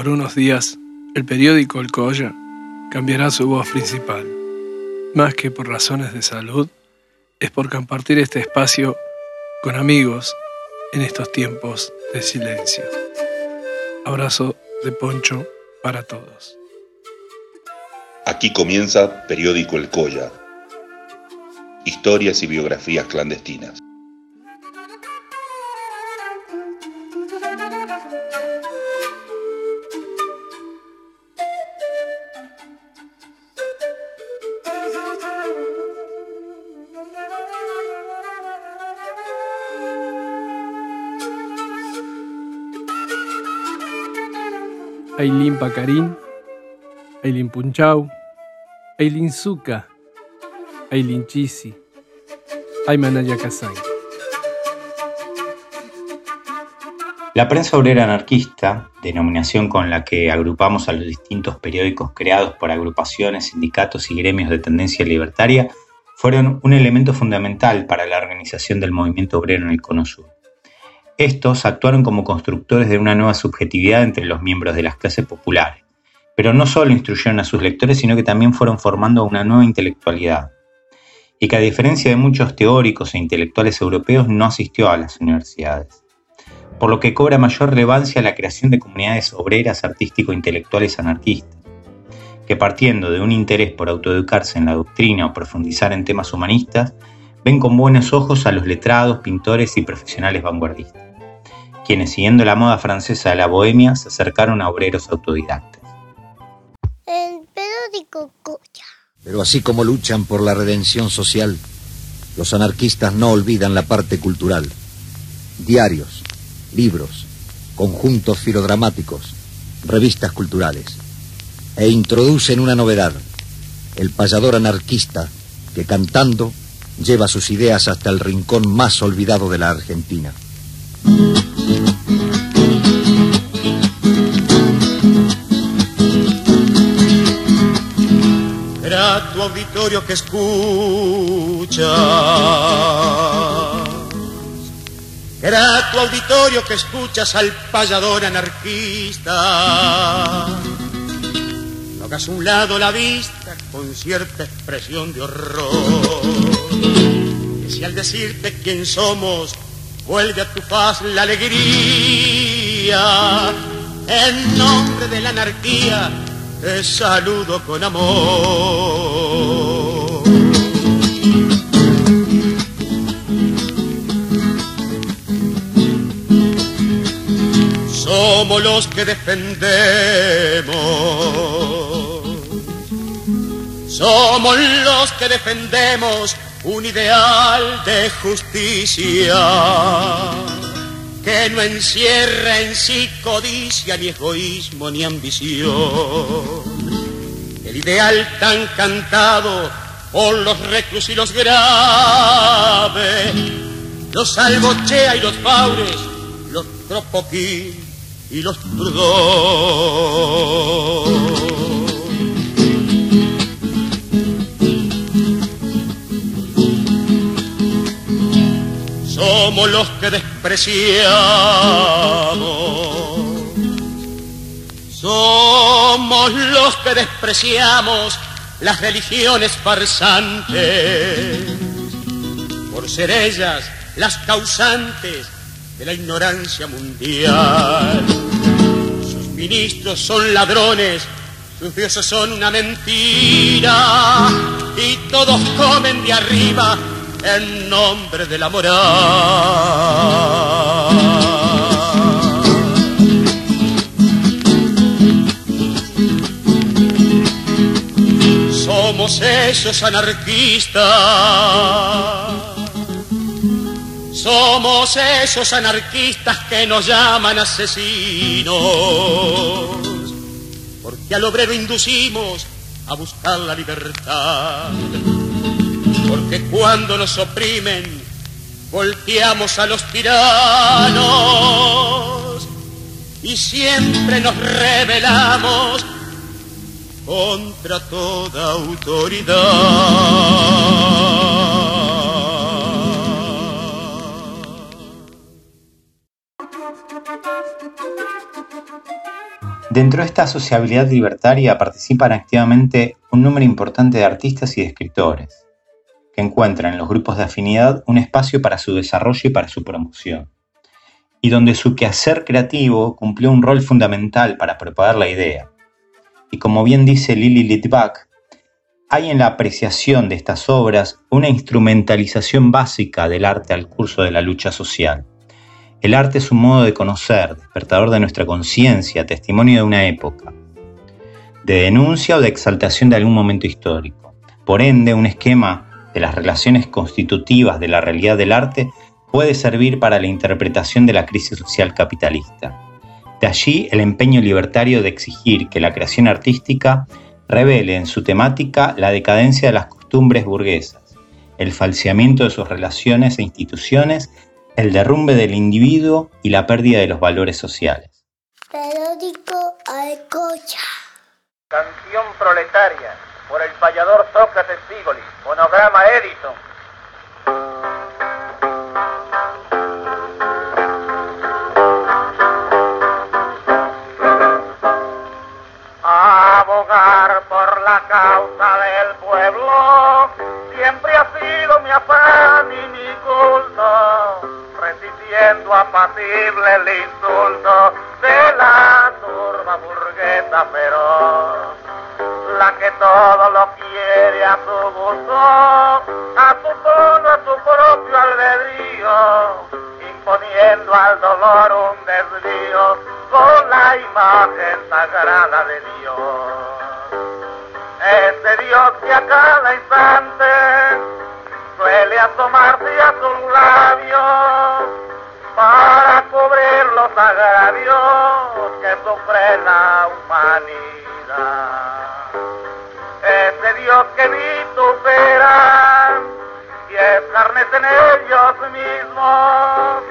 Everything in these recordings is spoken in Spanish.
Por unos días, el periódico El Colla cambiará su voz principal. Más que por razones de salud, es por compartir este espacio con amigos en estos tiempos de silencio. Abrazo de Poncho para todos. Aquí comienza Periódico El Colla. Historias y biografías clandestinas. Ailin Pacarín, Ailin Punchau, Ailin Zuka, Ailin Chisi, Aymanaya Kazay. La prensa obrera anarquista, denominación con la que agrupamos a los distintos periódicos creados por agrupaciones, sindicatos y gremios de tendencia libertaria, fueron un elemento fundamental para la organización del movimiento obrero en el Cono Sur. Estos actuaron como constructores de una nueva subjetividad entre los miembros de las clases populares, pero no solo instruyeron a sus lectores, sino que también fueron formando una nueva intelectualidad, y que a diferencia de muchos teóricos e intelectuales europeos no asistió a las universidades, por lo que cobra mayor relevancia la creación de comunidades obreras artístico-intelectuales anarquistas, que partiendo de un interés por autoeducarse en la doctrina o profundizar en temas humanistas, ven con buenos ojos a los letrados, pintores y profesionales vanguardistas quienes siguiendo la moda francesa de la bohemia se acercaron a obreros autodidactas. El periódico Coya. Pero así como luchan por la redención social, los anarquistas no olvidan la parte cultural. Diarios, libros, conjuntos filodramáticos, revistas culturales. E introducen una novedad, el payador anarquista que cantando lleva sus ideas hasta el rincón más olvidado de la Argentina. Auditorio que escucha. Era tu auditorio que escuchas al payador anarquista. Hagas un lado la vista con cierta expresión de horror. Que si al decirte quién somos vuelve a tu paz la alegría. En nombre de la anarquía te saludo con amor. Los que defendemos. Somos los que defendemos un ideal de justicia que no encierra en sí codicia, ni egoísmo, ni ambición. El ideal tan cantado por los reclusos y los graves, los albochea y los paures, los tropoquín y los trudón. somos los que despreciamos. Somos los que despreciamos las religiones farsantes, por ser ellas las causantes de la ignorancia mundial. Sus ministros son ladrones, sus dioses son una mentira, y todos comen de arriba en nombre de la moral. Somos esos anarquistas. Somos esos anarquistas que nos llaman asesinos. Porque al obrero inducimos a buscar la libertad porque cuando nos oprimen volteamos a los tiranos y siempre nos rebelamos contra toda autoridad. Dentro de esta sociabilidad libertaria participan activamente un número importante de artistas y escritores, que encuentran en los grupos de afinidad un espacio para su desarrollo y para su promoción, y donde su quehacer creativo cumplió un rol fundamental para propagar la idea. Y como bien dice Lily Litvak, hay en la apreciación de estas obras una instrumentalización básica del arte al curso de la lucha social. El arte es un modo de conocer, despertador de nuestra conciencia, testimonio de una época, de denuncia o de exaltación de algún momento histórico. Por ende, un esquema de las relaciones constitutivas de la realidad del arte puede servir para la interpretación de la crisis social capitalista. De allí el empeño libertario de exigir que la creación artística revele en su temática la decadencia de las costumbres burguesas, el falseamiento de sus relaciones e instituciones, el derrumbe del individuo y la pérdida de los valores sociales. Periódico Alcocha. Canción proletaria por el payador Sócrates Figoli, monograma Edison. abogar por la causa todo lo quiere a su gusto, a su tono, a su propio albedrío imponiendo al dolor un desvío con la imagen sagrada de Dios. Ese Dios que a cada instante suele asomarse a sus labios para cubrir los agravios que sufre la humanidad. Dios que vitupera y escarnecen ellos mismos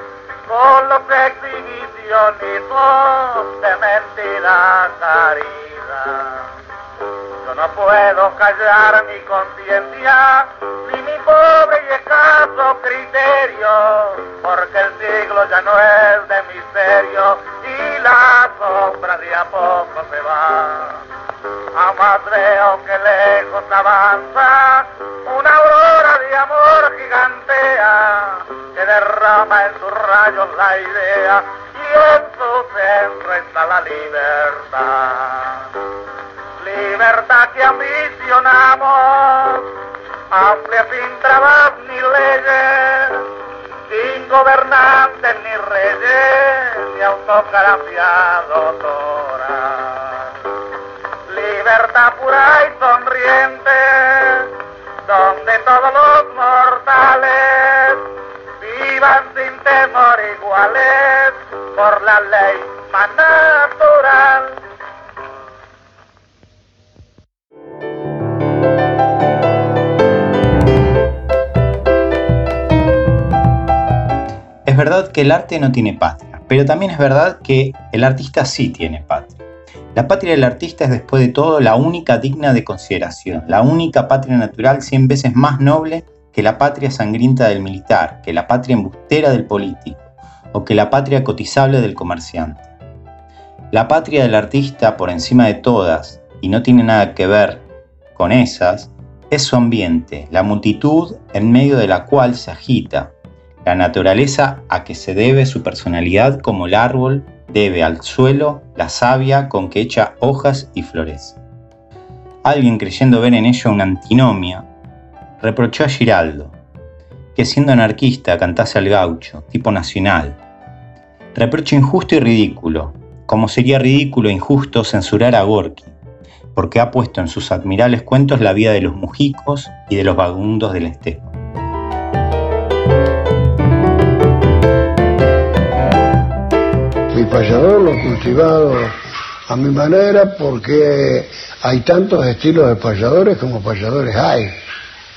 con los exhibicionismos de mentira caridad. Yo no puedo callar mi conciencia ni mi pobre y escaso criterio, porque el siglo ya no es de misterio y la sombra de a poco se va. Jamás veo que lejos avanza una aurora de amor gigantea que derrama en sus rayos la idea y en su centro está la libertad. Libertad que ambicionamos, amplia sin trabas ni leyes, sin gobernantes ni reyes, ni autocracia doctora libertad pura y sonriente, donde todos los mortales vivan sin temor iguales por la ley más natural. Es verdad que el arte no tiene patria, pero también es verdad que el artista sí tiene patria. La patria del artista es después de todo la única digna de consideración, la única patria natural cien veces más noble que la patria sangrienta del militar, que la patria embustera del político o que la patria cotizable del comerciante. La patria del artista, por encima de todas, y no tiene nada que ver con esas, es su ambiente, la multitud en medio de la cual se agita, la naturaleza a que se debe su personalidad como el árbol debe al suelo la savia con que echa hojas y flores. Alguien creyendo ver en ello una antinomia, reprochó a Giraldo, que siendo anarquista cantase al gaucho, tipo nacional. Reproche injusto y ridículo, como sería ridículo e injusto censurar a Gorky, porque ha puesto en sus admirables cuentos la vida de los mujicos y de los vagabundos del estepa. Mi payador lo he cultivado a mi manera porque hay tantos estilos de payadores como payadores hay.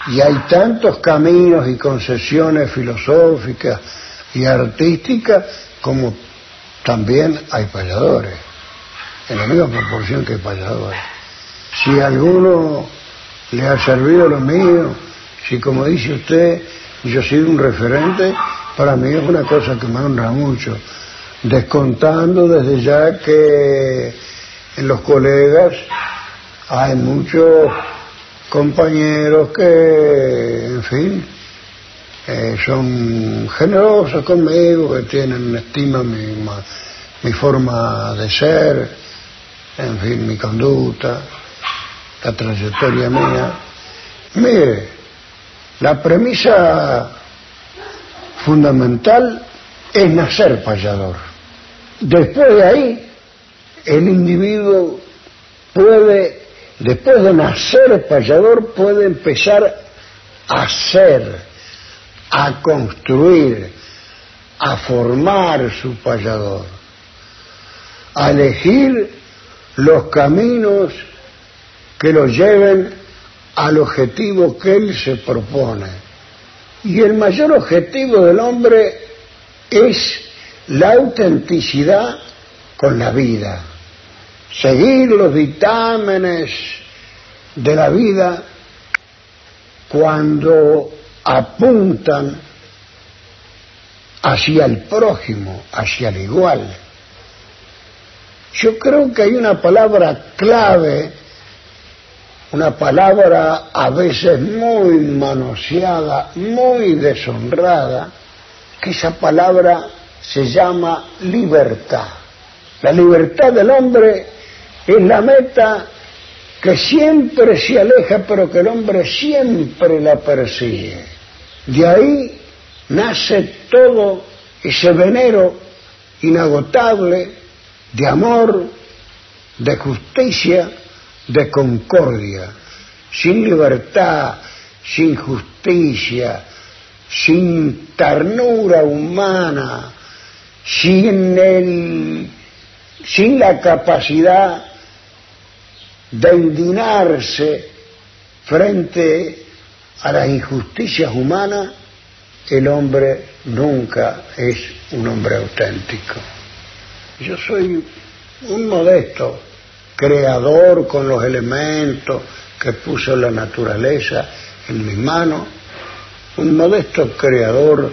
Y hay tantos caminos y concesiones filosóficas y artísticas como también hay payadores, en la misma proporción que hay payadores. Si alguno le ha servido lo mío, si como dice usted, yo sido un referente, para mí es una cosa que me honra mucho descontando desde ya que en los colegas hay muchos compañeros que, en fin, eh, son generosos conmigo, que tienen estima mi, mi forma de ser, en fin, mi conducta, la trayectoria mía. Mire, la premisa fundamental es nacer payador. Después de ahí, el individuo puede, después de nacer payador, puede empezar a ser, a construir, a formar su payador, a elegir los caminos que lo lleven al objetivo que él se propone. Y el mayor objetivo del hombre es la autenticidad con la vida seguir los dictámenes de la vida cuando apuntan hacia el prójimo, hacia el igual. Yo creo que hay una palabra clave, una palabra a veces muy manoseada, muy deshonrada, que esa palabra se llama libertad. La libertad del hombre es la meta que siempre se aleja, pero que el hombre siempre la persigue. De ahí nace todo ese venero inagotable de amor, de justicia, de concordia. Sin libertad, sin justicia, sin ternura humana, sin el sin la capacidad de indignarse frente a las injusticias humanas, el hombre nunca es un hombre auténtico. Yo soy un modesto creador con los elementos que puso la naturaleza en mis manos, un modesto creador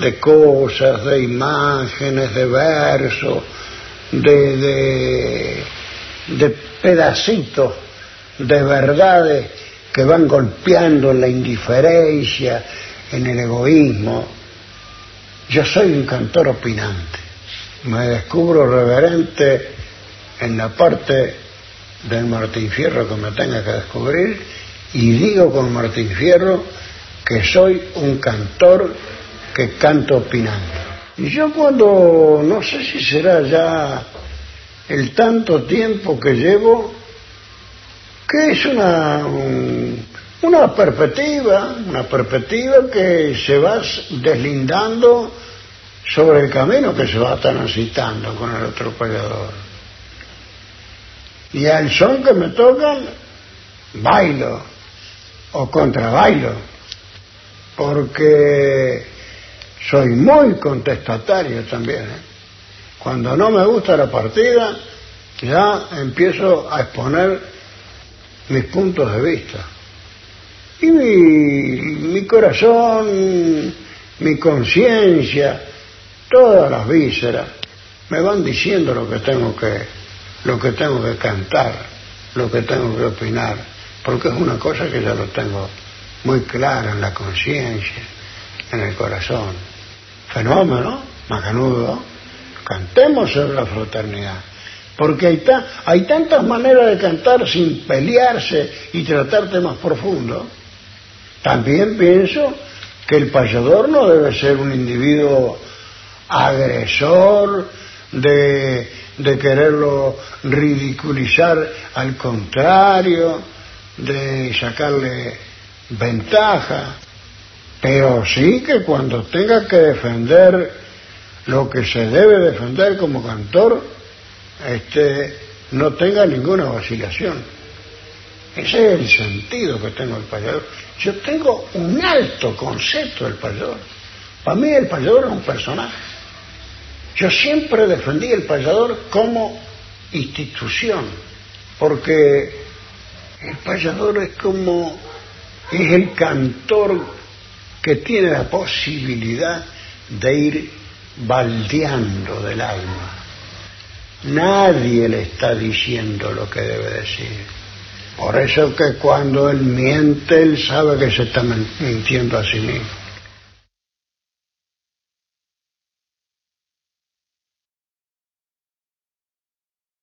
de cosas, de imágenes, de versos, de, de, pedacitos de verdades que van golpeando en la indiferencia, en el egoísmo. Yo soy un cantor opinante. Me descubro reverente en la parte del Martín Fierro que me tenga que descubrir y digo con Martín Fierro que soy un cantor que canto opinando. Y yo cuando, no sé si será ya el tanto tiempo que llevo, que es una, una perspectiva, una perspectiva que se va deslindando sobre el camino que se va transitando con el otro peleador. Y al son que me tocan, bailo o contrabailo, porque soy muy contestatario también. ¿eh? Cuando no me gusta la partida, ya empiezo a exponer mis puntos de vista. Y mi, corazón, mi conciencia, todas las vísceras me van diciendo lo que tengo que, lo que tengo que cantar, lo que tengo que opinar, porque es una cosa que ya lo tengo muy clara en la conciencia, en el corazón fenómeno, macanudo, cantemos sobre la fraternidad. Porque hay, hay tantas maneras de cantar sin pelearse y tratar temas profundos. También pienso que el payador no debe ser un individuo agresor, de, de quererlo ridiculizar, al contrario, de sacarle ventaja pero sí que cuando tenga que defender lo que se debe defender como cantor, este, no tenga ninguna vacilación. Ese es el sentido que tengo del payador. Yo tengo un alto concepto del payador. Para mí el payador es un personaje. Yo siempre defendí el payador como institución, porque el payador es como, es el cantor que tiene la posibilidad de ir baldeando del alma. Nadie le está diciendo lo que debe decir. Por eso que cuando él miente, él sabe que se está mintiendo a sí mismo.